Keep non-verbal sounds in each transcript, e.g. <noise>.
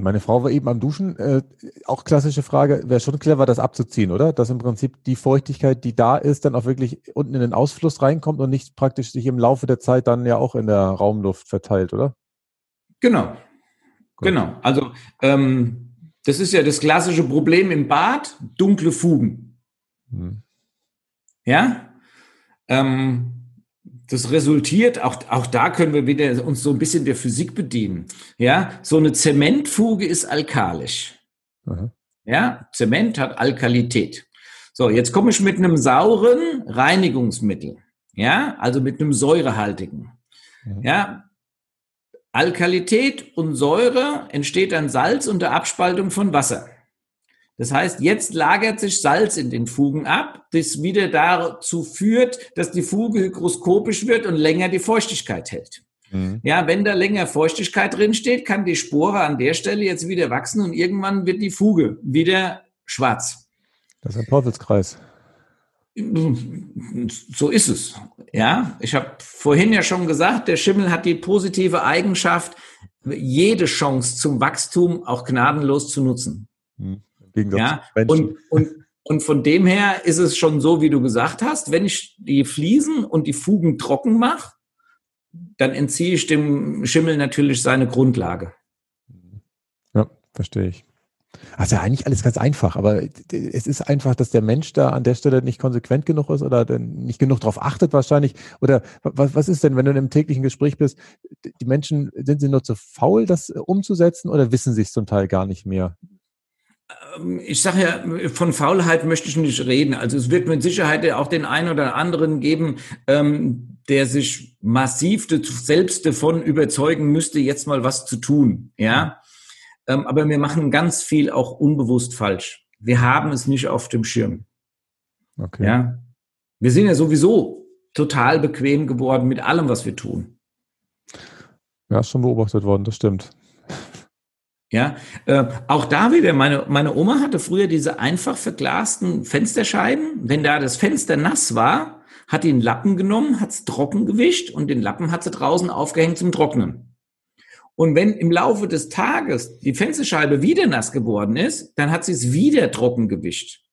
Und meine Frau war eben am Duschen. Äh, auch klassische Frage, wäre schon clever, das abzuziehen, oder? Dass im Prinzip die Feuchtigkeit, die da ist, dann auch wirklich unten in den Ausfluss reinkommt und nicht praktisch sich im Laufe der Zeit dann ja auch in der Raumluft verteilt, oder? Genau. Gut. Genau. Also ähm, das ist ja das klassische Problem im Bad, dunkle Fugen. Hm. Ja? Ähm, das resultiert, auch, auch da können wir wieder uns so ein bisschen der Physik bedienen. Ja, so eine Zementfuge ist alkalisch. Mhm. Ja, Zement hat Alkalität. So, jetzt komme ich mit einem sauren Reinigungsmittel. Ja, also mit einem säurehaltigen. Mhm. Ja, Alkalität und Säure entsteht dann Salz unter Abspaltung von Wasser. Das heißt, jetzt lagert sich Salz in den Fugen ab, das wieder dazu führt, dass die Fuge hygroskopisch wird und länger die Feuchtigkeit hält. Mhm. Ja, wenn da länger Feuchtigkeit drin steht, kann die Spore an der Stelle jetzt wieder wachsen und irgendwann wird die Fuge wieder schwarz. Das ist ein Teufelskreis. So ist es. Ja, ich habe vorhin ja schon gesagt, der Schimmel hat die positive Eigenschaft, jede Chance zum Wachstum auch gnadenlos zu nutzen. Mhm. Ja, und, und, und von dem her ist es schon so, wie du gesagt hast, wenn ich die Fliesen und die Fugen trocken mache, dann entziehe ich dem Schimmel natürlich seine Grundlage. Ja, verstehe ich. Also eigentlich alles ganz einfach, aber es ist einfach, dass der Mensch da an der Stelle nicht konsequent genug ist oder nicht genug darauf achtet wahrscheinlich. Oder was, was ist denn, wenn du in einem täglichen Gespräch bist, die Menschen, sind sie nur zu faul, das umzusetzen oder wissen sie es zum Teil gar nicht mehr? Ähm, ich sage ja, von Faulheit möchte ich nicht reden. Also es wird mit Sicherheit auch den einen oder anderen geben, ähm, der sich massiv selbst davon überzeugen müsste, jetzt mal was zu tun. Ja, ähm, aber wir machen ganz viel auch unbewusst falsch. Wir haben es nicht auf dem Schirm. Okay. Ja, wir sind ja sowieso total bequem geworden mit allem, was wir tun. Ja, ist schon beobachtet worden, das stimmt. Ja, äh, auch da wieder, meine, meine Oma hatte früher diese einfach verglasten Fensterscheiben. Wenn da das Fenster nass war, hat die einen Lappen genommen, hat es trocken gewischt und den Lappen hat sie draußen aufgehängt zum Trocknen. Und wenn im Laufe des Tages die Fensterscheibe wieder nass geworden ist, dann hat sie es wieder trocken gewischt.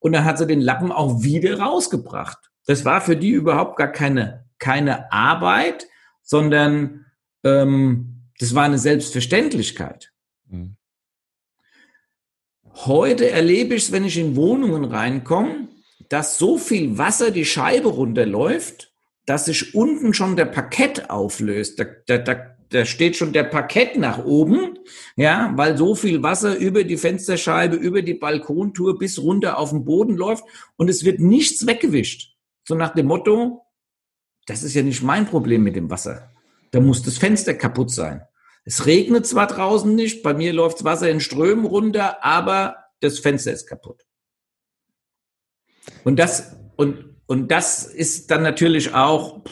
Und dann hat sie den Lappen auch wieder rausgebracht. Das war für die überhaupt gar keine, keine Arbeit, sondern ähm, das war eine Selbstverständlichkeit. Mhm. Heute erlebe ich es, wenn ich in Wohnungen reinkomme, dass so viel Wasser die Scheibe runterläuft, dass sich unten schon der Parkett auflöst. Da, da, da, da steht schon der Parkett nach oben, ja, weil so viel Wasser über die Fensterscheibe, über die Balkontour bis runter auf den Boden läuft und es wird nichts weggewischt. So nach dem Motto, das ist ja nicht mein Problem mit dem Wasser. Da muss das Fenster kaputt sein. Es regnet zwar draußen nicht, bei mir läuft das Wasser in Strömen runter, aber das Fenster ist kaputt. Und das, und, und das ist dann natürlich auch,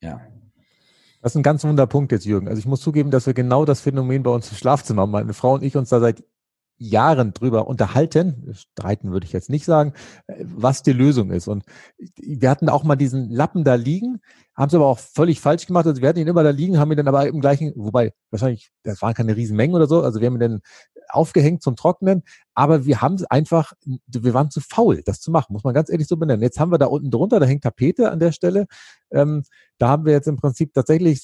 ja. Das ist ein ganz wunder Punkt jetzt, Jürgen. Also ich muss zugeben, dass wir genau das Phänomen bei uns im Schlafzimmer haben. Meine Frau und ich uns da seit Jahren drüber unterhalten, streiten würde ich jetzt nicht sagen, was die Lösung ist. Und wir hatten auch mal diesen Lappen da liegen, haben es aber auch völlig falsch gemacht. Also wir hatten ihn immer da liegen, haben ihn dann aber im gleichen, wobei wahrscheinlich, das waren keine Riesenmengen oder so, also wir haben ihn dann aufgehängt zum Trocknen, aber wir haben es einfach, wir waren zu faul, das zu machen, muss man ganz ehrlich so benennen. Jetzt haben wir da unten drunter, da hängt Tapete an der Stelle. Ähm, da haben wir jetzt im Prinzip tatsächlich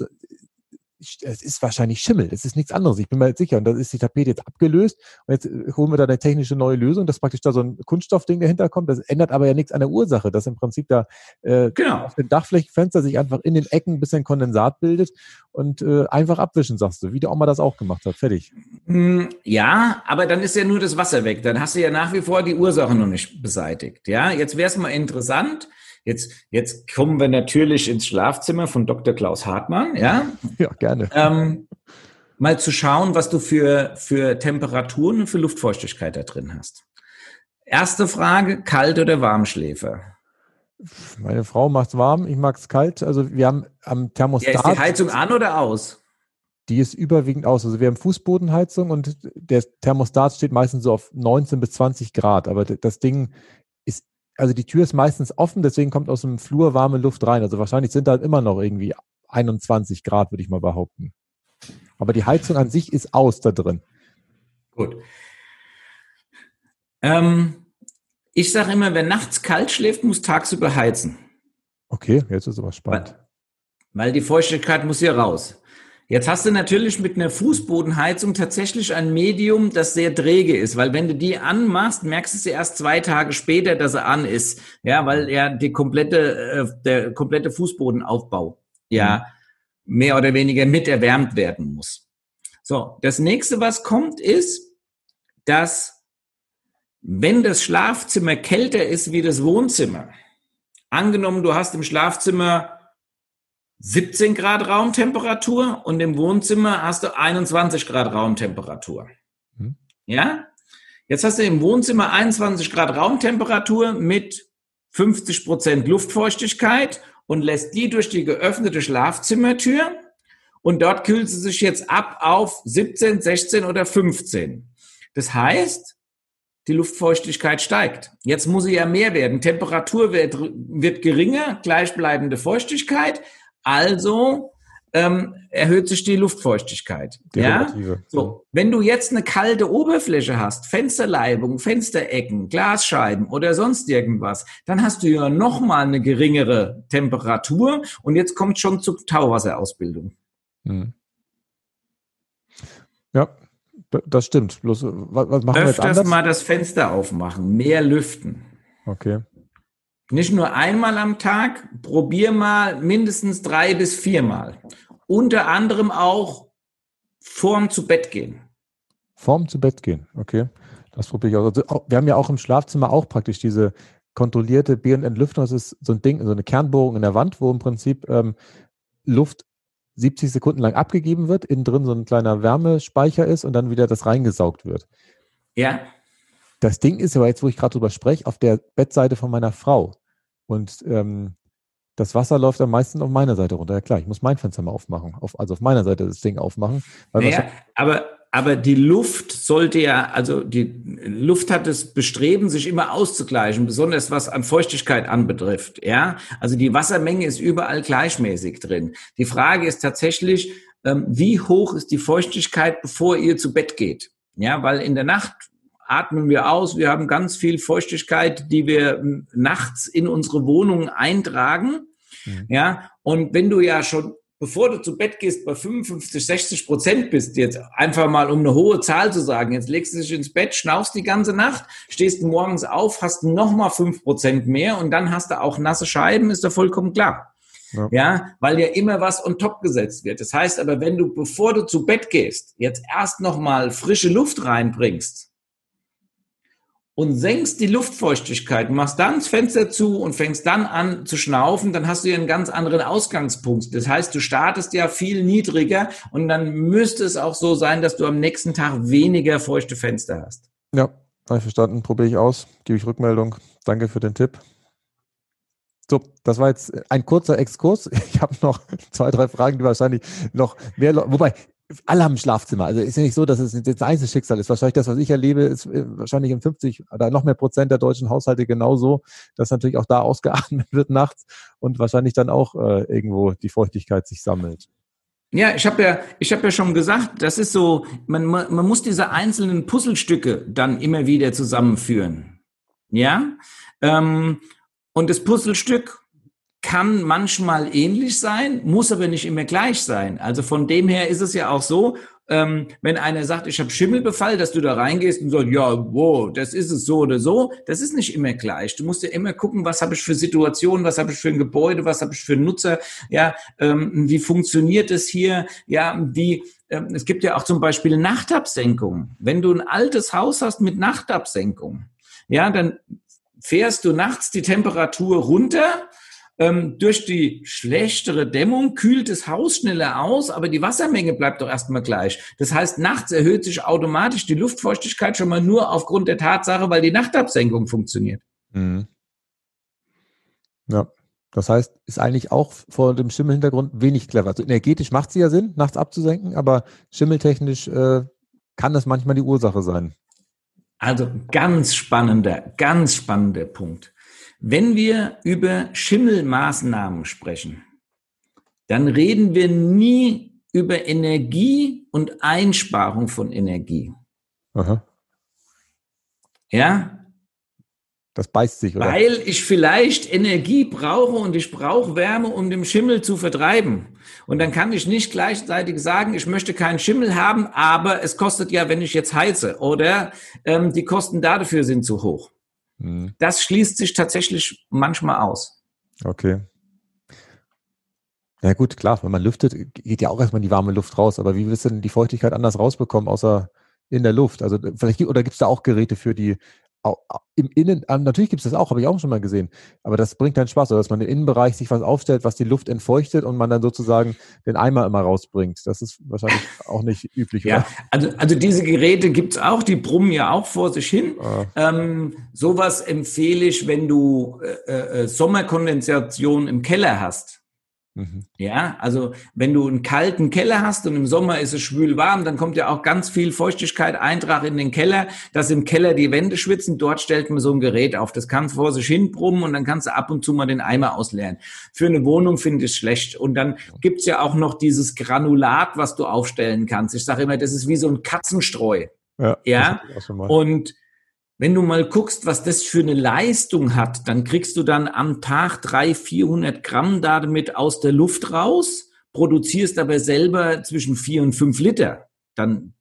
es ist wahrscheinlich Schimmel, es ist nichts anderes, ich bin mir jetzt sicher. Und da ist die Tapete jetzt abgelöst und jetzt äh, holen wir da eine technische neue Lösung, dass praktisch da so ein Kunststoffding dahinter kommt. Das ändert aber ja nichts an der Ursache, dass im Prinzip da äh, genau. auf dem Dachflächenfenster sich einfach in den Ecken ein bisschen Kondensat bildet und äh, einfach abwischen, sagst du, wie der Oma das auch gemacht hat. Fertig. Hm, ja, aber dann ist ja nur das Wasser weg. Dann hast du ja nach wie vor die Ursache noch nicht beseitigt. Ja, jetzt wäre es mal interessant, Jetzt, jetzt kommen wir natürlich ins Schlafzimmer von Dr. Klaus Hartmann, ja? Ja, gerne. Ähm, mal zu schauen, was du für, für Temperaturen und für Luftfeuchtigkeit da drin hast. Erste Frage, kalt oder Warmschläfer? Meine Frau macht es warm, ich mag es kalt. Also wir haben am Thermostat. Ja, ist die Heizung an oder aus? Die ist überwiegend aus. Also wir haben Fußbodenheizung und der Thermostat steht meistens so auf 19 bis 20 Grad. Aber das Ding also die Tür ist meistens offen, deswegen kommt aus dem Flur warme Luft rein. Also wahrscheinlich sind da immer noch irgendwie 21 Grad, würde ich mal behaupten. Aber die Heizung an sich ist aus da drin. Gut. Ähm, ich sage immer, wer nachts kalt schläft, muss tagsüber heizen. Okay, jetzt ist aber spannend. Weil, weil die Feuchtigkeit muss hier raus. Jetzt hast du natürlich mit einer Fußbodenheizung tatsächlich ein Medium, das sehr träge ist, weil wenn du die anmachst, merkst du sie erst zwei Tage später, dass er an ist. Ja, weil ja die komplette, äh, der komplette Fußbodenaufbau ja mhm. mehr oder weniger mit erwärmt werden muss. So, das nächste, was kommt, ist, dass wenn das Schlafzimmer kälter ist wie das Wohnzimmer, angenommen, du hast im Schlafzimmer 17 Grad Raumtemperatur und im Wohnzimmer hast du 21 Grad Raumtemperatur. Hm. Ja? Jetzt hast du im Wohnzimmer 21 Grad Raumtemperatur mit 50 Prozent Luftfeuchtigkeit und lässt die durch die geöffnete Schlafzimmertür und dort kühlt sie sich jetzt ab auf 17, 16 oder 15. Das heißt, die Luftfeuchtigkeit steigt. Jetzt muss sie ja mehr werden. Temperatur wird, wird geringer, gleichbleibende Feuchtigkeit. Also ähm, erhöht sich die Luftfeuchtigkeit. Die ja? So, wenn du jetzt eine kalte Oberfläche hast, Fensterleibung, Fensterecken, Glasscheiben oder sonst irgendwas, dann hast du ja nochmal eine geringere Temperatur und jetzt kommt schon zur Tauwasserausbildung. Hm. Ja, das stimmt. Bloß, was machen Öfters wir jetzt anders? mal das Fenster aufmachen, mehr lüften. Okay. Nicht nur einmal am Tag, probier mal mindestens drei bis viermal. Unter anderem auch vorm zu Bett gehen. Vorm zu Bett gehen, okay. Das probiere ich auch. Also, wir haben ja auch im Schlafzimmer auch praktisch diese kontrollierte Be- und Entlüftung. Das ist so ein Ding, so eine Kernbohrung in der Wand, wo im Prinzip ähm, Luft 70 Sekunden lang abgegeben wird, innen drin so ein kleiner Wärmespeicher ist und dann wieder das reingesaugt wird. Ja. Das Ding ist aber jetzt, wo ich gerade drüber spreche, auf der Bettseite von meiner Frau. Und ähm, das Wasser läuft am meisten auf meiner Seite runter. Ja klar, ich muss mein Fenster mal aufmachen, auf, also auf meiner Seite das Ding aufmachen. naja, aber, aber die Luft sollte ja, also die Luft hat das Bestreben, sich immer auszugleichen, besonders was an Feuchtigkeit anbetrifft. Ja, also die Wassermenge ist überall gleichmäßig drin. Die Frage ist tatsächlich, ähm, wie hoch ist die Feuchtigkeit, bevor ihr zu Bett geht? Ja, weil in der Nacht atmen wir aus. Wir haben ganz viel Feuchtigkeit, die wir nachts in unsere Wohnung eintragen. Mhm. Ja, und wenn du ja schon bevor du zu Bett gehst, bei 55, 60 Prozent bist, jetzt einfach mal um eine hohe Zahl zu sagen, jetzt legst du dich ins Bett, schnaufst die ganze Nacht, stehst morgens auf, hast nochmal fünf Prozent mehr und dann hast du auch nasse Scheiben, ist da vollkommen klar. Ja. ja, weil ja immer was on top gesetzt wird. Das heißt aber, wenn du, bevor du zu Bett gehst, jetzt erst nochmal frische Luft reinbringst, und senkst die Luftfeuchtigkeit, machst dann das Fenster zu und fängst dann an zu schnaufen, dann hast du ja einen ganz anderen Ausgangspunkt. Das heißt, du startest ja viel niedriger und dann müsste es auch so sein, dass du am nächsten Tag weniger feuchte Fenster hast. Ja, habe ich verstanden. Probiere ich aus, gebe ich Rückmeldung. Danke für den Tipp. So, das war jetzt ein kurzer Exkurs. <laughs> Ich habe noch zwei, drei Fragen, die wahrscheinlich noch mehr, wobei alle haben ein Schlafzimmer. Also ist ja nicht so, dass es jetzt ein Einzelschicksal ist. Wahrscheinlich das, was ich erlebe, ist äh, wahrscheinlich in 50 oder noch mehr Prozent der deutschen Haushalte genauso, dass natürlich auch da <laughs> ausgeatmet wird nachts und wahrscheinlich dann auch äh, irgendwo die Feuchtigkeit sich sammelt. Ja, ich habe ja, ich habe ja schon gesagt, das ist so, man, man, muss diese einzelnen Puzzlestücke dann immer wieder zusammenführen. Ja, ähm, und das Puzzlestück kann manchmal ähnlich sein, muss aber nicht immer gleich sein. Also von dem her ist es ja auch so, ähm, wenn einer sagt, ich habe Schimmelbefall, dass du da reingehst und sagst, ja, wow, das ist es so oder so, das ist nicht immer gleich. Du musst ja immer gucken, was habe ich für Situationen, was habe ich für ein Gebäude, was habe ich für einen Nutzer, ja, ähm, wie funktioniert es hier, ja, wie ähm, es gibt ja auch zum Beispiel Nachtabsenkung. Wenn du ein altes Haus hast mit Nachtabsenkung, ja, dann fährst du nachts die Temperatur runter ähm, durch die schlechtere Dämmung kühlt das Haus schneller aus, aber die Wassermenge bleibt doch erstmal gleich. Das heißt, nachts erhöht sich automatisch die Luftfeuchtigkeit schon mal nur aufgrund der Tatsache, weil die Nachtabsenkung funktioniert. Mhm. Ja. Das heißt, ist eigentlich auch vor dem Schimmelhintergrund wenig clever. Also energetisch macht sie ja Sinn, nachts abzusenken, aber schimmeltechnisch äh, kann das manchmal die Ursache sein. Also ganz spannender, ganz spannender Punkt. Wenn wir über Schimmelmaßnahmen sprechen, dann reden wir nie über Energie und Einsparung von Energie. Aha. Ja, das beißt sich, oder? Weil ich vielleicht Energie brauche und ich brauche Wärme, um den Schimmel zu vertreiben. Und dann kann ich nicht gleichzeitig sagen, ich möchte keinen Schimmel haben, aber es kostet ja, wenn ich jetzt heize. Oder ähm, die Kosten dafür sind zu hoch. Hm. Das schließt sich tatsächlich manchmal aus. Okay. Ja gut, klar, wenn man lüftet, geht ja auch erstmal die warme Luft raus. Aber wie willst du denn die Feuchtigkeit anders rausbekommen, außer in der Luft? Also vielleicht oder gibt es da auch Geräte für, die im Innen, natürlich gibt es das auch, habe ich auch schon mal gesehen, aber das bringt keinen Spaß, oder dass man im Innenbereich sich was aufstellt, was die Luft entfeuchtet und man dann sozusagen den Eimer immer rausbringt. Das ist wahrscheinlich <laughs> auch nicht üblich. ja, also, also diese Geräte gibt es auch, die brummen ja auch vor sich hin. Ah. Ähm, sowas empfehle ich, wenn du äh, äh, Sommerkondensation im Keller hast. Mhm. Ja, also wenn du einen kalten Keller hast und im Sommer ist es schwül warm, dann kommt ja auch ganz viel Feuchtigkeit, Eintrag in den Keller, dass im Keller die Wände schwitzen. Dort stellt man so ein Gerät auf. Das kann vor sich hin brummen und dann kannst du ab und zu mal den Eimer ausleeren. Für eine Wohnung finde ich es schlecht. Und dann gibt's ja auch noch dieses Granulat, was du aufstellen kannst. Ich sage immer, das ist wie so ein Katzenstreu. Ja. ja? Und wenn du mal guckst, was das für eine Leistung hat, dann kriegst du dann am Tag 300, 400 Gramm damit aus der Luft raus, produzierst aber selber zwischen vier und fünf Liter. Dann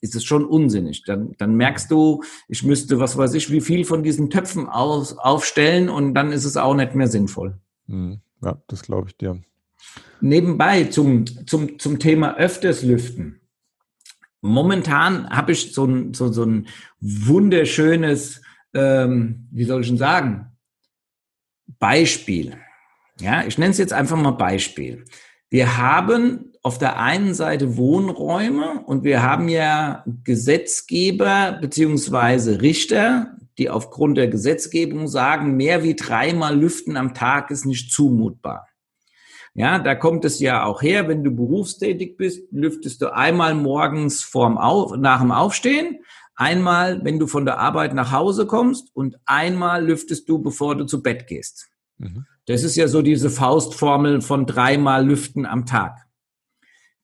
ist es schon unsinnig. Dann, dann merkst du, ich müsste, was weiß ich, wie viel von diesen Töpfen aus, aufstellen und dann ist es auch nicht mehr sinnvoll. Hm. Ja, das glaube ich dir. Nebenbei zum, zum, zum Thema öfters lüften. Momentan habe ich so ein, so, so ein wunderschönes, ähm, wie soll ich denn sagen, Beispiel. Ja, ich nenne es jetzt einfach mal Beispiel. Wir haben auf der einen Seite Wohnräume und wir haben ja Gesetzgeber beziehungsweise Richter, die aufgrund der Gesetzgebung sagen, mehr wie dreimal lüften am Tag ist nicht zumutbar. Ja, da kommt es ja auch her, wenn du berufstätig bist, lüftest du einmal morgens vorm Auf, nach dem Aufstehen, einmal, wenn du von der Arbeit nach Hause kommst und einmal lüftest du, bevor du zu Bett gehst. Mhm. Das ist ja so diese Faustformel von dreimal Lüften am Tag.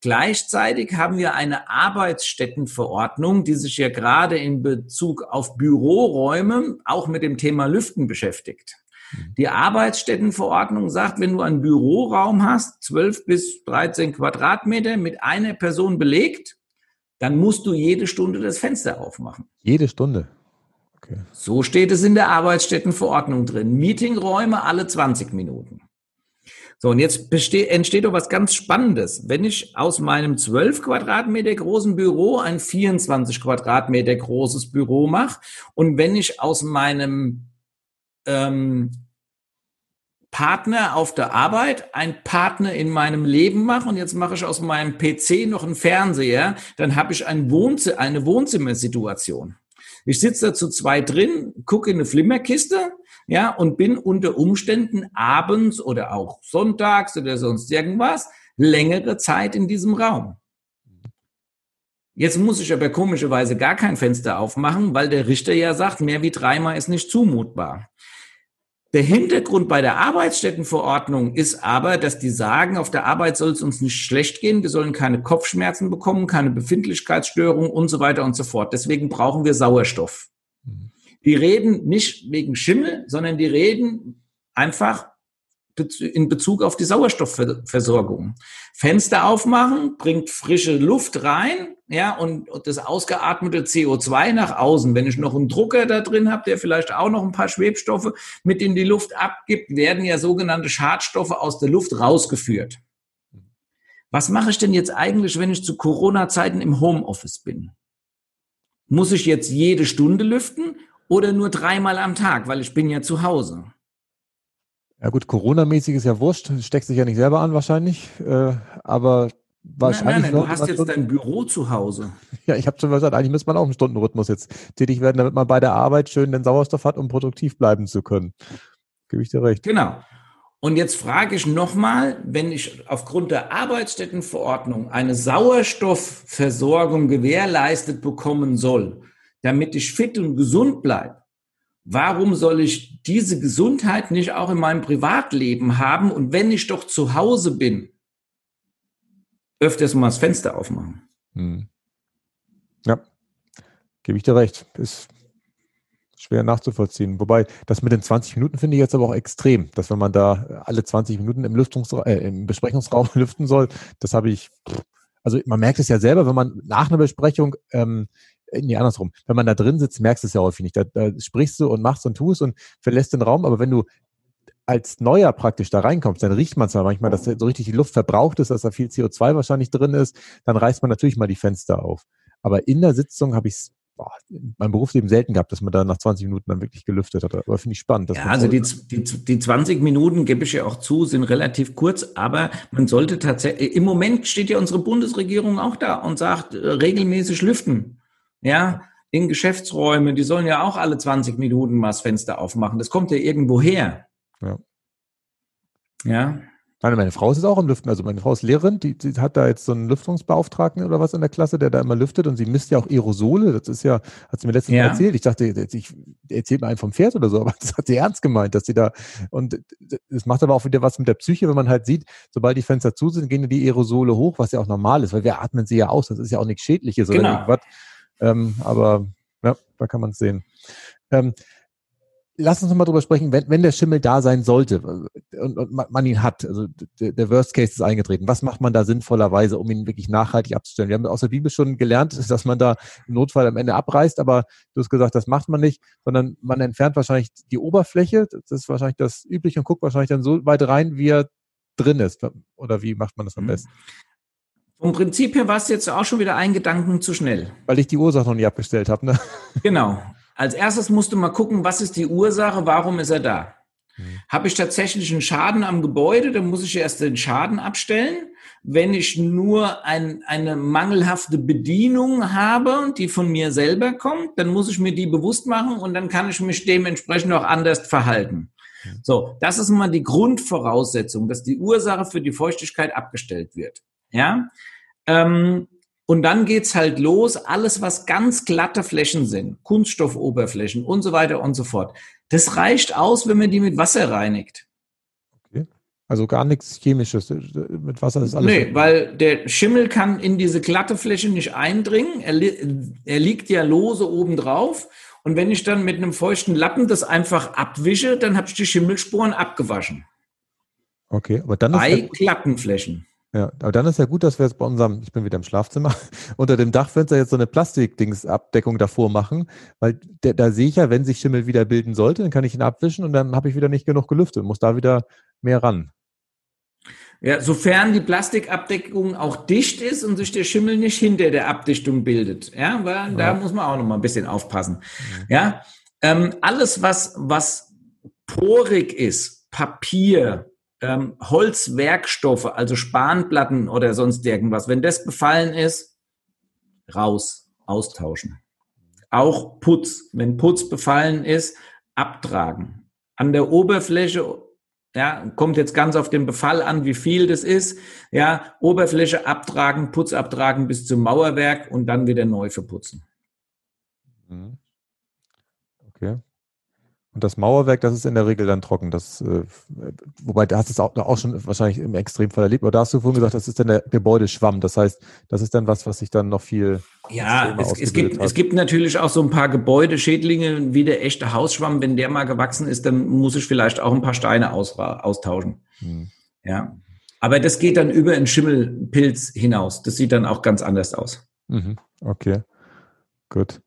Gleichzeitig haben wir eine Arbeitsstättenverordnung, die sich ja gerade in Bezug auf Büroräume auch mit dem Thema Lüften beschäftigt. Die Arbeitsstättenverordnung sagt, wenn du einen Büroraum hast, 12 bis 13 Quadratmeter mit einer Person belegt, dann musst du jede Stunde das Fenster aufmachen. Jede Stunde? Okay. So steht es in der Arbeitsstättenverordnung drin. Meetingräume alle 20 Minuten. So, und jetzt entsteht doch was ganz Spannendes. Wenn ich aus meinem 12 Quadratmeter großen Büro ein 24 Quadratmeter großes Büro mache und wenn ich aus meinem ähm, Partner auf der Arbeit, ein Partner in meinem Leben mache und jetzt mache ich aus meinem PC noch einen Fernseher, dann habe ich ein Wohnzimmer, eine Wohnzimmersituation. Ich sitze da zu zwei drin, gucke in eine Flimmerkiste, ja, und bin unter Umständen abends oder auch sonntags oder sonst irgendwas längere Zeit in diesem Raum. Jetzt muss ich aber komischerweise gar kein Fenster aufmachen, weil der Richter ja sagt, mehr wie dreimal ist nicht zumutbar. Der Hintergrund bei der Arbeitsstättenverordnung ist aber, dass die sagen, auf der Arbeit soll es uns nicht schlecht gehen, wir sollen keine Kopfschmerzen bekommen, keine Befindlichkeitsstörungen und so weiter und so fort. Deswegen brauchen wir Sauerstoff. Mhm. Die reden nicht wegen Schimmel, sondern die reden einfach in Bezug auf die Sauerstoffversorgung. Fenster aufmachen, bringt frische Luft rein, ja, und, das ausgeatmete CO2 nach außen. Wenn ich noch einen Drucker da drin habe, der vielleicht auch noch ein paar Schwebstoffe mit in die Luft abgibt, werden ja sogenannte Schadstoffe aus der Luft rausgeführt. Was mache ich denn jetzt eigentlich, wenn ich zu Corona-Zeiten im Homeoffice bin? Muss ich jetzt jede Stunde lüften oder nur dreimal am Tag, weil ich bin ja zu Hause? Ja gut, Corona-mäßig ist ja wurscht, steckt sich ja nicht selber an wahrscheinlich, äh, aber wahrscheinlich. Nein, nein, nein du hast jetzt dein Büro zu Hause. <laughs> Ja, ich habe schon gesagt, eigentlich müsste man auch im Stundenrhythmus jetzt tätig werden, damit man bei der Arbeit schön den Sauerstoff hat, um produktiv bleiben zu können. Gebe ich dir recht. Genau. Und jetzt frage ich nochmal, wenn ich aufgrund der Arbeitsstättenverordnung eine Sauerstoffversorgung gewährleistet bekommen soll, damit ich fit und gesund bleibe, Warum soll ich diese Gesundheit nicht auch in meinem Privatleben haben? Und wenn ich doch zu Hause bin, öfters mal das Fenster aufmachen. Hm. Ja, gebe ich dir recht. Ist schwer nachzuvollziehen. Wobei, das mit den 20 Minuten finde ich jetzt aber auch extrem, dass wenn man da alle 20 Minuten im, Lüftungsra äh, im Besprechungsraum <laughs> lüften soll, das habe ich, also man merkt es ja selber, wenn man nach einer Besprechung, ähm, nee, andersrum, wenn man da drin sitzt, merkst du es ja häufig nicht. Da, da sprichst du und machst und tust und verlässt den Raum, aber wenn du als Neuer praktisch da reinkommst, dann riecht man zwar manchmal, dass so richtig die Luft verbraucht ist, dass da viel CO2 wahrscheinlich drin ist, dann reißt man natürlich mal die Fenster auf. Aber in der Sitzung habe ich es in meinem Berufsleben selten gehabt, dass man da nach 20 Minuten dann wirklich gelüftet hat. Aber finde ich spannend. ja, also die, die, die 20 Minuten, gebe ich ja auch zu, sind relativ kurz, aber man sollte tatsächlich, im Moment steht ja unsere Bundesregierung auch da und sagt, äh, regelmäßig lüften. Ja, in Geschäftsräume, die sollen ja auch alle 20 Minuten mal das Fenster aufmachen. Das kommt ja irgendwo her. Ja. Ja. Meine, meine Frau ist jetzt auch im Lüften. Also meine Frau ist Lehrerin, die, die, hat da jetzt so einen Lüftungsbeauftragten oder was in der Klasse, der da immer lüftet und sie misst ja auch Aerosole. Das ist ja, hat sie mir letztens ja. Mal erzählt. Ich dachte, ich erzählt mir einen vom Pferd oder so, aber <laughs> das hat sie ernst gemeint, dass sie da, und es macht aber auch wieder was mit der Psyche, wenn man halt sieht, sobald die Fenster zu sind, gehen die Aerosole hoch, was ja auch normal ist, weil wir atmen sie ja aus. Das ist ja auch nichts Schädliches genau. oder irgendwas. Ähm, aber ja, da kann man es sehen. Ähm, lass uns mal drüber sprechen, wenn, wenn der Schimmel da sein sollte und, und man ihn hat, also der, der, Worst Case ist eingetreten, was macht man da sinnvollerweise, um ihn wirklich nachhaltig abzustellen? Wir haben aus der Bibel schon gelernt, <laughs> dass man da im Notfall am Ende abreißt, aber du hast gesagt, das macht man nicht, sondern man entfernt wahrscheinlich die Oberfläche, das ist wahrscheinlich das Übliche und guckt wahrscheinlich dann so weit rein, wie er drin ist. Oder wie macht man das am mhm. besten? Vom Prinzip her war es jetzt auch schon wieder ein Gedanken zu schnell. Weil ich die Ursache noch nie abgestellt habe, ne? Genau. Als erstes musst du mal gucken, was ist die Ursache, warum ist er da? Mhm. Habe ich tatsächlich einen Schaden am Gebäude, dann muss ich erst den Schaden abstellen. Wenn ich nur ein, eine mangelhafte Bedienung habe, die von mir selber kommt, dann muss ich mir die bewusst machen und dann kann ich mich dementsprechend auch anders verhalten. Mhm. So, das ist mal die Grundvoraussetzung, dass die Ursache für die Feuchtigkeit abgestellt wird. Ja, ähm, und dann geht's halt los, alles, was ganz glatte Flächen sind, Kunststoffoberflächen und so weiter und so fort. Das reicht aus, wenn man die mit Wasser reinigt. Okay. Also gar nichts Chemisches. Mit Wasser ist alles. Nee, weil der Schimmel kann in diese glatte Fläche nicht eindringen. Er, er liegt ja lose oben drauf. Und wenn ich dann mit einem feuchten Lappen das einfach abwische, dann habe ich die Schimmelsporen abgewaschen. Okay, aber dann ist Bei glatten Flächen. Ja, aber dann ist ja gut, dass wir jetzt bei unserem, ich bin wieder im Schlafzimmer, <laughs> unter dem Dachfenster jetzt so eine Plastikdingsabdeckung davor machen, weil der, da sehe ich ja, wenn sich Schimmel wieder bilden sollte, dann kann ich ihn abwischen und dann habe ich wieder nicht genug gelüftet, muss da wieder mehr ran. Ja, sofern die Plastikabdeckung auch dicht ist und sich der Schimmel nicht hinter der Abdichtung bildet. Ja, weil ja. da muss man auch noch mal ein bisschen aufpassen. Ja, ähm, alles was was porig ist, Papier, ähm, Holzwerkstoffe, also Spanplatten oder sonst irgendwas, wenn das befallen ist, raus, austauschen. Auch Putz, wenn Putz befallen ist, abtragen. An der Oberfläche, ja, kommt jetzt ganz auf den Befall an, wie viel das ist. Ja, Oberfläche abtragen, Putz abtragen bis zum Mauerwerk und dann wieder neu verputzen. Mhm. Okay. Und das Mauerwerk, das ist in der Regel dann trocken. Das, äh, wobei da hast du es auch, auch schon wahrscheinlich im Extremfall erlebt. Aber da hast du vorhin gesagt, das ist dann der Gebäudeschwamm. Das heißt, das ist dann was, was sich dann noch viel. Ja, es, es, gibt, hat. es gibt natürlich auch so ein paar Gebäudeschädlinge, wie der echte Hausschwamm. Wenn der mal gewachsen ist, dann muss ich vielleicht auch ein paar Steine aus, austauschen. Hm. Ja. Aber das geht dann über einen Schimmelpilz hinaus. Das sieht dann auch ganz anders aus. Mhm. Okay. Gut.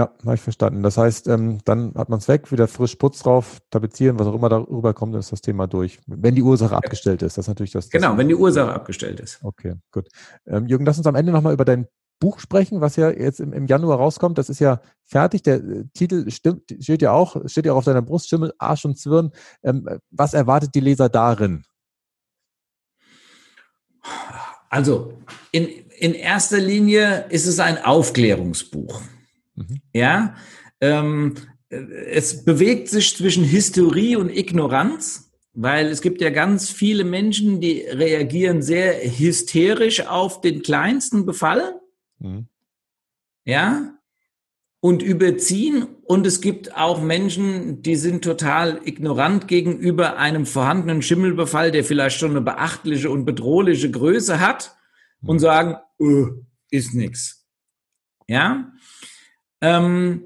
Ja, habe ich verstanden. Das heißt, ähm, dann hat man es weg, wieder frisch Putz drauf, tapezieren, was auch immer darüber kommt, ist das Thema durch. Wenn die Ursache abgestellt ist, das ist natürlich das. Genau, das wenn die Ursache abgestellt ist. Okay, gut. Ähm, Jürgen, lass uns am Ende nochmal über dein Buch sprechen, was ja jetzt im, im, Januar rauskommt. Das ist ja fertig. Der äh, Titel stimmt, steht ja auch, steht ja auch auf deiner Brust, Schimmel, Arsch und Zwirn. Ähm, was erwartet die Leser darin? Also, in, in erster Linie ist es ein Aufklärungsbuch. Ja, ähm, es bewegt sich zwischen Hysterie und Ignoranz, weil es gibt ja ganz viele Menschen, die reagieren sehr hysterisch auf den kleinsten Befall. Mhm. Ja, und überziehen. Und es gibt auch Menschen, die sind total ignorant gegenüber einem vorhandenen Schimmelbefall, der vielleicht schon eine beachtliche und bedrohliche Größe hat und mhm. sagen, öh, ist nix. Ja, ähm,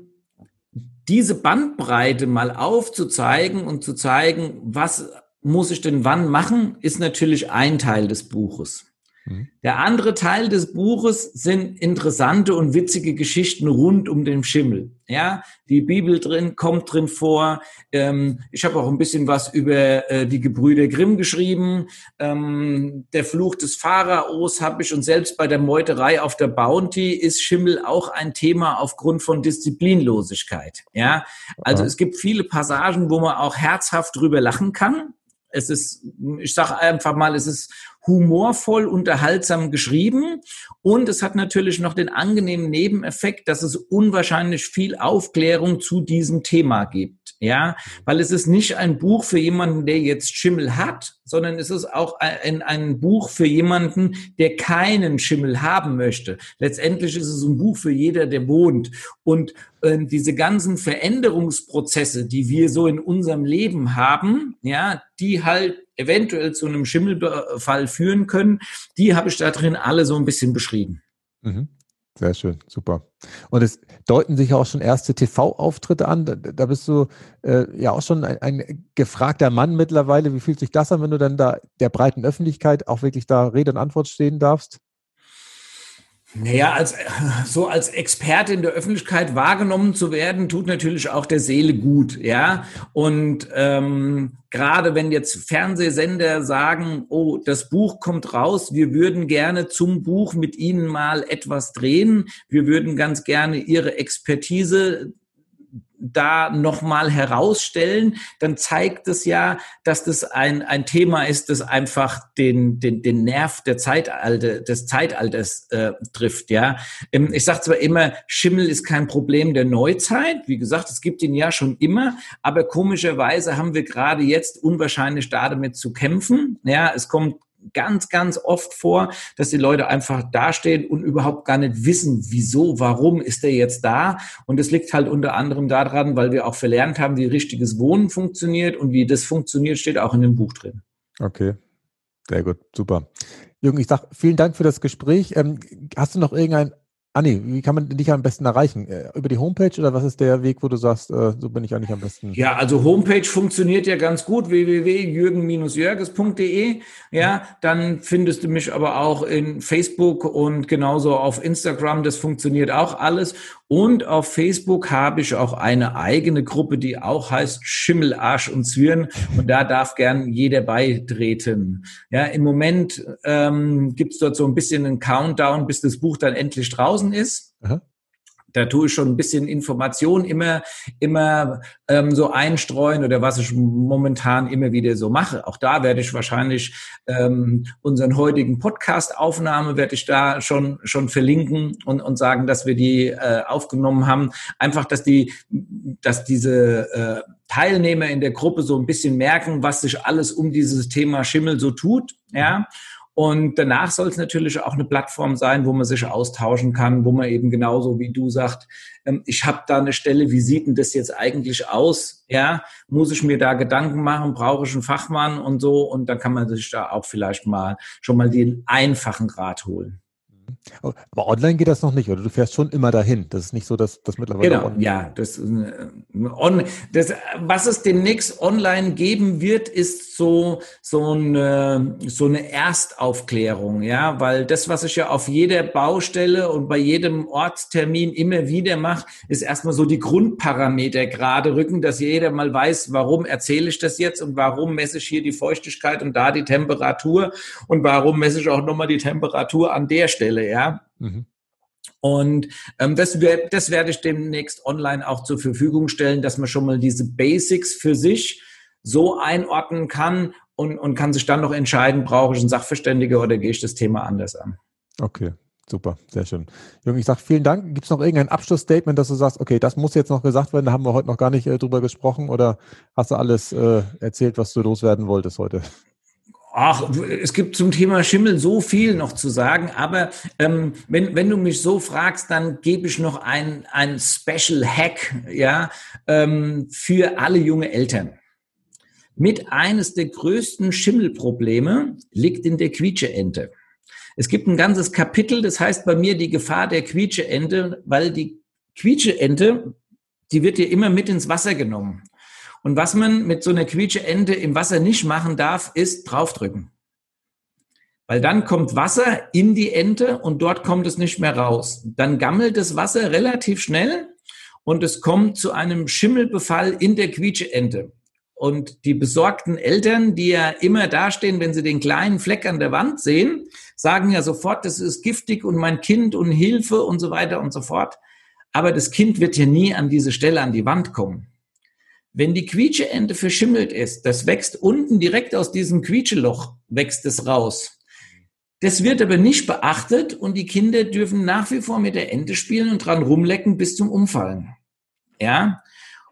diese Bandbreite mal aufzuzeigen und zu zeigen, was muss ich denn wann machen, ist natürlich ein Teil des Buches. Mhm. Der andere Teil des Buches sind interessante und witzige Geschichten rund um den Schimmel. Ja, die Bibel drin kommt drin vor. Ähm, ich habe auch ein bisschen was über äh, die Gebrüder Grimm geschrieben. Ähm, der Fluch des Pharaos habe ich und selbst bei der Meuterei auf der Bounty ist Schimmel auch ein Thema aufgrund von Disziplinlosigkeit. Ja, also ja. es gibt viele Passagen, wo man auch herzhaft drüber lachen kann. Es ist, ich sage einfach mal, es ist humorvoll, unterhaltsam geschrieben und es hat natürlich noch den angenehmen Nebeneffekt, dass es unwahrscheinlich viel Aufklärung zu diesem Thema gibt. Ja, weil es ist nicht ein Buch für jemanden, der jetzt Schimmel hat, sondern es ist auch ein, ein Buch für jemanden, der keinen Schimmel haben möchte. Letztendlich ist es ein Buch für jeder, der wohnt. Und äh, diese ganzen Veränderungsprozesse, die wir so in unserem Leben haben, ja, die halt eventuell zu einem Schimmelfall führen können, die habe ich da drin alle so ein bisschen beschrieben. Mhm. Sehr schön, super. Und es deuten sich auch schon erste TV-Auftritte an. Da, bist du äh, ja auch schon ein, ein, gefragter Mann mittlerweile. Wie fühlt sich das an, wenn du dann da der breiten Öffentlichkeit auch wirklich da Rede und Antwort stehen darfst? Naja, als, <laughs> so als Experte in der Öffentlichkeit wahrgenommen zu werden, tut natürlich auch der Seele gut, ja. Und ähm, gerade wenn jetzt Fernsehsender sagen, oh, das Buch kommt raus, wir würden gerne zum Buch mit Ihnen mal etwas drehen, wir würden ganz gerne Ihre Expertise da nochmal herausstellen, dann zeigt es ja, dass das ein, ein Thema ist, das einfach den, den, den Nerv der Zeitalter, des Zeitalters äh, trifft. Ja, ähm, Ich sage zwar immer, Schimmel ist kein Problem der Neuzeit. Wie gesagt, es gibt ihn ja schon immer, aber komischerweise haben wir gerade jetzt unwahrscheinlich damit zu kämpfen. Ja, es kommt ganz, ganz oft vor, dass die Leute einfach dastehen und überhaupt gar nicht wissen, wieso, warum ist der jetzt da. Und das liegt halt unter anderem daran, weil wir auch verlernt haben, wie richtiges Wohnen funktioniert und wie das funktioniert, steht auch in dem Buch drin. Okay. Sehr gut, super. Jürgen, ich sage vielen Dank für das Gespräch. Ähm, hast du noch irgendein Anni, wie kann man dich am besten erreichen? Äh, über die Homepage oder was ist der Weg, wo du sagst, äh, so bin ich eigentlich am besten? Ja, also Homepage funktioniert ja ganz gut, www.jürgen-jörges.de. Ja, dann findest du mich aber auch in Facebook und genauso auf Instagram. Das funktioniert auch alles. Und auf Facebook habe ich auch eine eigene Gruppe, die auch heißt Schimmel, Arsch und Zwirn. Und da darf gern jeder beitreten. Ja, im Moment ähm, gibt es dort so ein bisschen einen Countdown, bis das Buch dann endlich draußen ist. Aha. Da tue ich schon ein bisschen Information immer, immer ähm, so einstreuen oder was ich momentan immer wieder so mache. Auch da werde ich wahrscheinlich ähm, unseren heutigen Podcast-Aufnahme werde ich da schon schon verlinken und, und sagen, dass wir die äh, aufgenommen haben. Einfach, dass die, dass diese äh, Teilnehmer in der Gruppe so ein bisschen merken, was sich alles um dieses Thema Schimmel so tut. Ja. Und danach soll es natürlich auch eine Plattform sein, wo man sich austauschen kann, wo man eben genauso wie du sagt, ähm, ich habe da eine Stelle, wie sieht denn das jetzt eigentlich aus? Ja, muss ich mir da Gedanken machen, brauche ich einen Fachmann und so? Und dann kann man sich da auch vielleicht mal schon mal den einfachen Rat holen. Aber online geht das noch nicht, oder du fährst schon immer dahin. Das ist nicht so, dass das mittlerweile. Genau, ja. Das, äh, on, das, was es demnächst online geben wird, ist so, so, eine, so eine Erstaufklärung, ja, weil das, was ich ja auf jeder Baustelle und bei jedem Ortstermin immer wieder mache, ist erstmal so die Grundparameter gerade rücken, dass jeder mal weiß, warum erzähle ich das jetzt und warum messe ich hier die Feuchtigkeit und da die Temperatur und warum messe ich auch nochmal die Temperatur an der Stelle, ja. Mhm. Und ähm, das, das werde ich demnächst online auch zur Verfügung stellen, dass man schon mal diese Basics für sich so einordnen kann und, und kann sich dann noch entscheiden, brauche ich einen Sachverständiger oder gehe ich das Thema anders an. Okay, super, sehr schön. Jürgen, ich sage vielen Dank. Gibt es noch irgendein Abschlussstatement, dass du sagst, okay, das muss jetzt noch gesagt werden, da haben wir heute noch gar nicht äh, drüber gesprochen oder hast du alles äh, erzählt, was du loswerden wolltest heute? Ach, es gibt zum Thema Schimmel so viel noch zu sagen, aber ähm, wenn, wenn du mich so fragst, dann gebe ich noch ein, ein Special Hack ja, ähm, für alle junge Eltern. Mit eines der größten Schimmelprobleme liegt in der Quietscheente. Es gibt ein ganzes Kapitel, das heißt bei mir die Gefahr der Quietscheente, weil die Quietscheente, die wird ja immer mit ins Wasser genommen. Und was man mit so einer Quietscheente im Wasser nicht machen darf, ist draufdrücken. Weil dann kommt Wasser in die Ente und dort kommt es nicht mehr raus. Dann gammelt das Wasser relativ schnell und es kommt zu einem Schimmelbefall in der Quietscheente. Und die besorgten Eltern, die ja immer dastehen, wenn sie den kleinen Fleck an der Wand sehen, sagen ja sofort, das ist giftig und mein Kind und Hilfe und so weiter und so fort. Aber das Kind wird ja nie an diese Stelle an die Wand kommen. Wenn die Quietscheente verschimmelt ist, das wächst unten direkt aus diesem Quietscheloch, wächst es raus. Das wird aber nicht beachtet und die Kinder dürfen nach wie vor mit der Ente spielen und dran rumlecken bis zum Umfallen. Ja?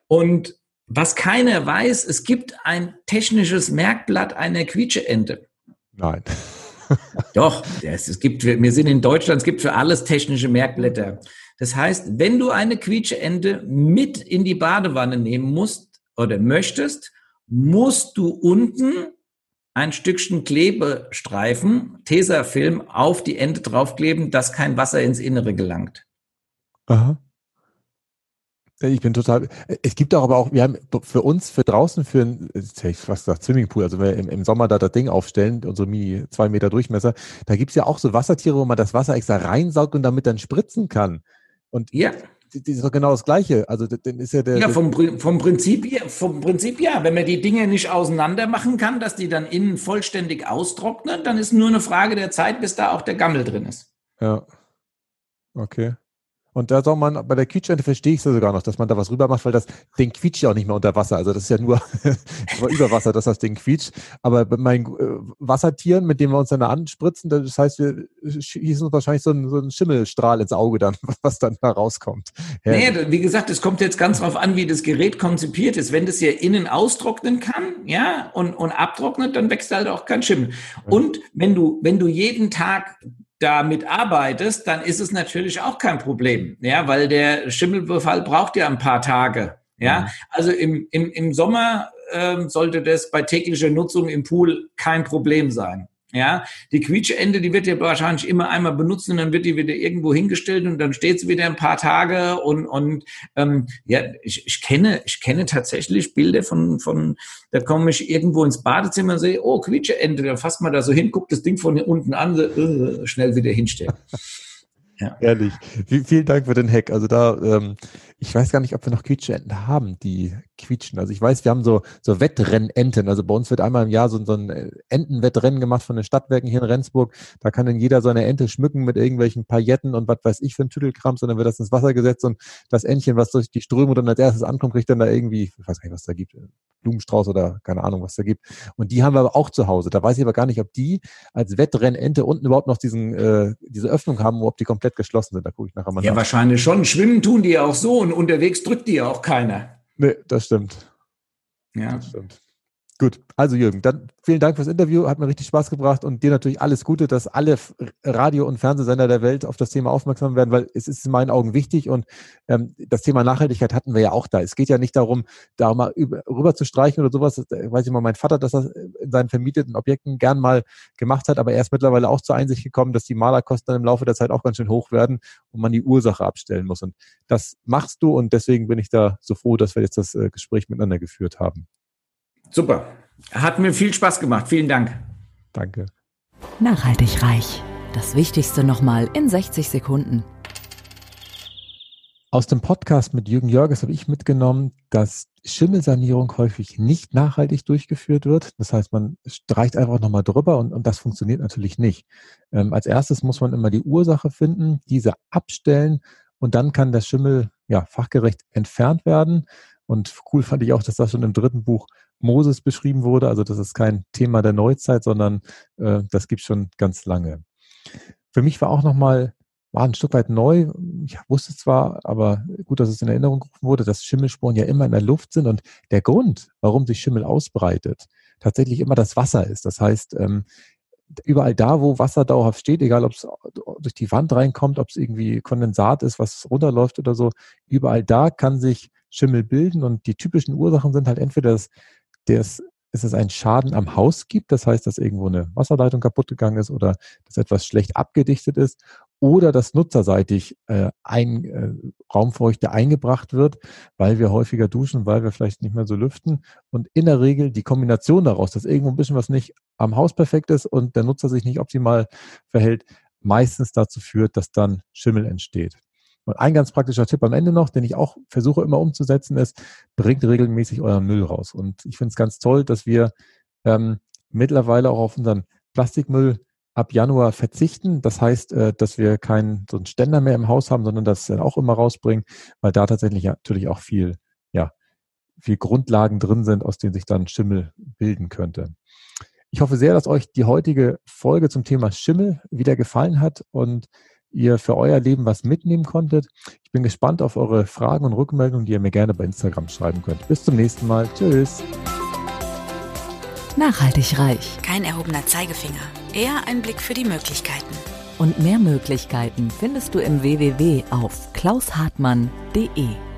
Und was keiner weiß, es gibt ein technisches Merkblatt einer Quietscheente. Nein. <laughs> Doch, es gibt, wir sind in Deutschland, es gibt für alles technische Merkblätter. Das heißt, wenn du eine Quietscheente mit in die Badewanne nehmen musst, oder möchtest, musst du unten ein Stückchen Klebestreifen, Tesafilm, auf die Ende draufkleben, dass kein Wasser ins Innere gelangt. Aha. Ich bin total. Es gibt auch aber auch, wir haben für uns, für draußen, für ein, ich fast gesagt, Swimmingpool, also wenn wir im, im, Sommer da das Ding aufstellen, unsere Mini zwei Meter Durchmesser, da gibt's ja auch so Wassertiere, wo man das Wasser extra reinsaugt und damit dann spritzen kann. Und ja das ist doch genau das Gleiche. Also dann ist ja der. Ja, vom, vom Prinzip ja, vom Prinzip ja. Wenn man die Dinge nicht auseinander machen kann, dass die dann innen vollständig austrocknen, dann ist nur eine Frage der Zeit, bis da auch der Gammel drin ist. Ja. Okay. Und da soll man, bei der Quietschente verstehe ich es ja sogar noch, dass man da was rüber macht, weil das Ding quietscht ja auch nicht mehr unter Wasser. Also das ist ja <laughs> nur über Wasser, dass das Ding quietscht. Aber bei meinen äh, Wassertieren, mit denen wir uns dann anspritzen, das heißt, wir schießen uns wahrscheinlich so einen, so einen Schimmelstrahl ins Auge dann, <laughs> was dann da rauskommt. Ja. Nee, wie gesagt, es kommt jetzt ganz drauf an, wie das Gerät konzipiert ist. Wenn das ja innen austrocknen kann, ja, und, und abtrocknet, dann wächst halt auch kein Schimmel. Und wenn du, wenn du jeden Tag damit arbeitest, dann ist es natürlich auch kein Problem, ja, weil der Schimmelbefall braucht ja ein paar Tage, ja. Mhm. Also im, im, im Sommer ähm, sollte das bei täglicher Nutzung im Pool kein Problem sein. Ja, die Quietscheende, die wird ja wahrscheinlich immer einmal benutzt und dann wird die wieder irgendwo hingestellt und dann steht sie wieder ein paar Tage und und ähm, ja, ich, ich kenne ich kenne tatsächlich Bilder von von da komme ich irgendwo ins Badezimmer und sehe, oh Quietscheende, dann fasst man da so hin, guckt das Ding von unten an, so, uh, schnell wieder hinstellen. <laughs> Ja. Ehrlich. vielen Dank für den Hack. Also da, ähm, ich weiß gar nicht, ob wir noch Quietschenten haben, die quietschen. Also ich weiß, wir haben so, so Wettrennenten. Also bei uns wird einmal im Jahr so, so ein äh, Entenwettrennen gemacht von den Stadtwerken hier in Rendsburg. Da kann dann jeder seine Ente schmücken mit irgendwelchen Pailletten und was weiß ich für ein Tüdelkram, sondern wird das ins Wasser gesetzt und das Entchen, was durch die Strömung dann als erstes ankommt, kriegt dann da irgendwie, ich weiß gar nicht, was da gibt, Blumenstrauß oder keine Ahnung, was da gibt. Und die haben wir aber auch zu Hause. Da weiß ich aber gar nicht, ob die als Wettrennente unten überhaupt noch diesen, äh, diese Öffnung haben, ob die komplett geschlossen sind. Da gucke ich nachher mal Ja, nach. wahrscheinlich schon. Schwimmen tun die ja auch so und unterwegs drückt die ja auch keiner. Nee, das stimmt. Ja. Das stimmt. Gut, also Jürgen, dann vielen Dank fürs Interview, hat mir richtig Spaß gebracht und dir natürlich alles Gute, dass alle Radio- und Fernsehsender der Welt auf das Thema aufmerksam werden, weil es ist in meinen Augen wichtig und ähm, das Thema Nachhaltigkeit hatten wir ja auch da. Es geht ja nicht darum, da mal über, rüber zu streichen oder sowas. Ich weiß ich mal, mein Vater, dass er in seinen vermieteten Objekten gern mal gemacht hat, aber er ist mittlerweile auch zur Einsicht gekommen, dass die Malerkosten dann im Laufe der Zeit auch ganz schön hoch werden und man die Ursache abstellen muss. Und das machst du und deswegen bin ich da so froh, dass wir jetzt das äh, Gespräch miteinander geführt haben. Super. Hat mir viel Spaß gemacht. Vielen Dank. Danke. Nachhaltig reich. Das Wichtigste nochmal in 60 Sekunden. Aus dem Podcast mit Jürgen Jörges habe ich mitgenommen, dass Schimmelsanierung häufig nicht nachhaltig durchgeführt wird. Das heißt, man streicht einfach nochmal drüber und, und das funktioniert natürlich nicht. Ähm, als erstes muss man immer die Ursache finden, diese abstellen und dann kann der Schimmel ja fachgerecht entfernt werden. Und cool fand ich auch, dass das schon im dritten Buch Moses beschrieben wurde. Also das ist kein Thema der Neuzeit, sondern äh, das gibt schon ganz lange. Für mich war auch nochmal war ein Stück weit neu. Ich wusste zwar, aber gut, dass es in Erinnerung gerufen wurde, dass Schimmelsporen ja immer in der Luft sind und der Grund, warum sich Schimmel ausbreitet, tatsächlich immer das Wasser ist. Das heißt, ähm, überall da, wo Wasser dauerhaft steht, egal ob es durch die Wand reinkommt, ob es irgendwie Kondensat ist, was runterläuft oder so, überall da kann sich Schimmel bilden und die typischen Ursachen sind halt entweder, dass, dass es einen Schaden am Haus gibt, das heißt, dass irgendwo eine Wasserleitung kaputt gegangen ist oder dass etwas schlecht abgedichtet ist oder dass nutzerseitig äh, ein äh, Raumfeuchte eingebracht wird, weil wir häufiger duschen, weil wir vielleicht nicht mehr so lüften. Und in der Regel die Kombination daraus, dass irgendwo ein bisschen was nicht am Haus perfekt ist und der Nutzer sich nicht optimal verhält, meistens dazu führt, dass dann Schimmel entsteht. Und ein ganz praktischer Tipp am Ende noch, den ich auch versuche immer umzusetzen, ist, bringt regelmäßig euren Müll raus. Und ich finde es ganz toll, dass wir ähm, mittlerweile auch auf unseren Plastikmüll ab Januar verzichten. Das heißt, äh, dass wir keinen so einen Ständer mehr im Haus haben, sondern das dann auch immer rausbringen, weil da tatsächlich natürlich auch viel, ja, viel Grundlagen drin sind, aus denen sich dann Schimmel bilden könnte. Ich hoffe sehr, dass euch die heutige Folge zum Thema Schimmel wieder gefallen hat und ihr für euer Leben was mitnehmen konntet. Ich bin gespannt auf eure Fragen und Rückmeldungen, die ihr mir gerne bei Instagram schreiben könnt. Bis zum nächsten Mal. Tschüss. Nachhaltig reich. Kein erhobener Zeigefinger, eher ein Blick für die Möglichkeiten. Und mehr Möglichkeiten findest du im www auf klaushartmann.de.